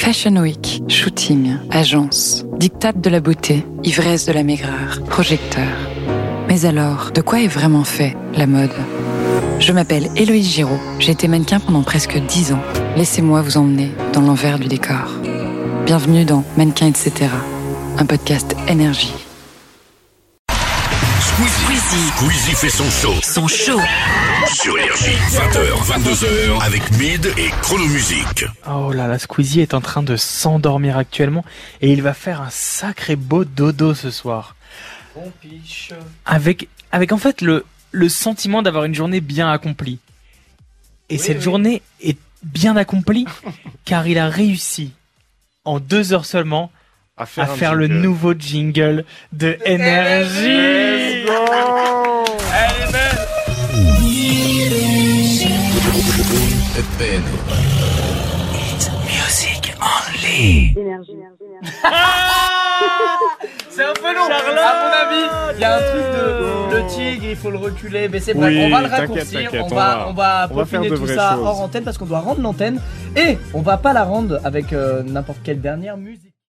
Fashion Week, shooting, agence, dictate de la beauté, ivresse de la maigreur, projecteur. Mais alors, de quoi est vraiment fait la mode? Je m'appelle Héloïse Giraud, j'ai été mannequin pendant presque 10 ans. Laissez-moi vous emmener dans l'envers du décor. Bienvenue dans Mannequin etc., un podcast énergie. Squeezie. Squeezie fait son show. Son show. Sur Énergie. 20h, 22h. Avec Mid et Chronomusique. Oh là là, Squeezie est en train de s'endormir actuellement et il va faire un sacré beau dodo ce soir. Avec, avec en fait le, le sentiment d'avoir une journée bien accomplie. Et cette journée est bien accomplie car il a réussi en deux heures seulement à faire, le nouveau jingle de énergie. Elle est belle. C'est un peu long. À mon avis, il y a un truc de le tigre, il faut le reculer. Mais c'est bref, Oui, on va le raccourcir. On va, on va peaufiner tout ça choses. hors antenne parce qu'on doit rendre l'antenne et on va pas la rendre avec euh, n'importe quelle dernière musique.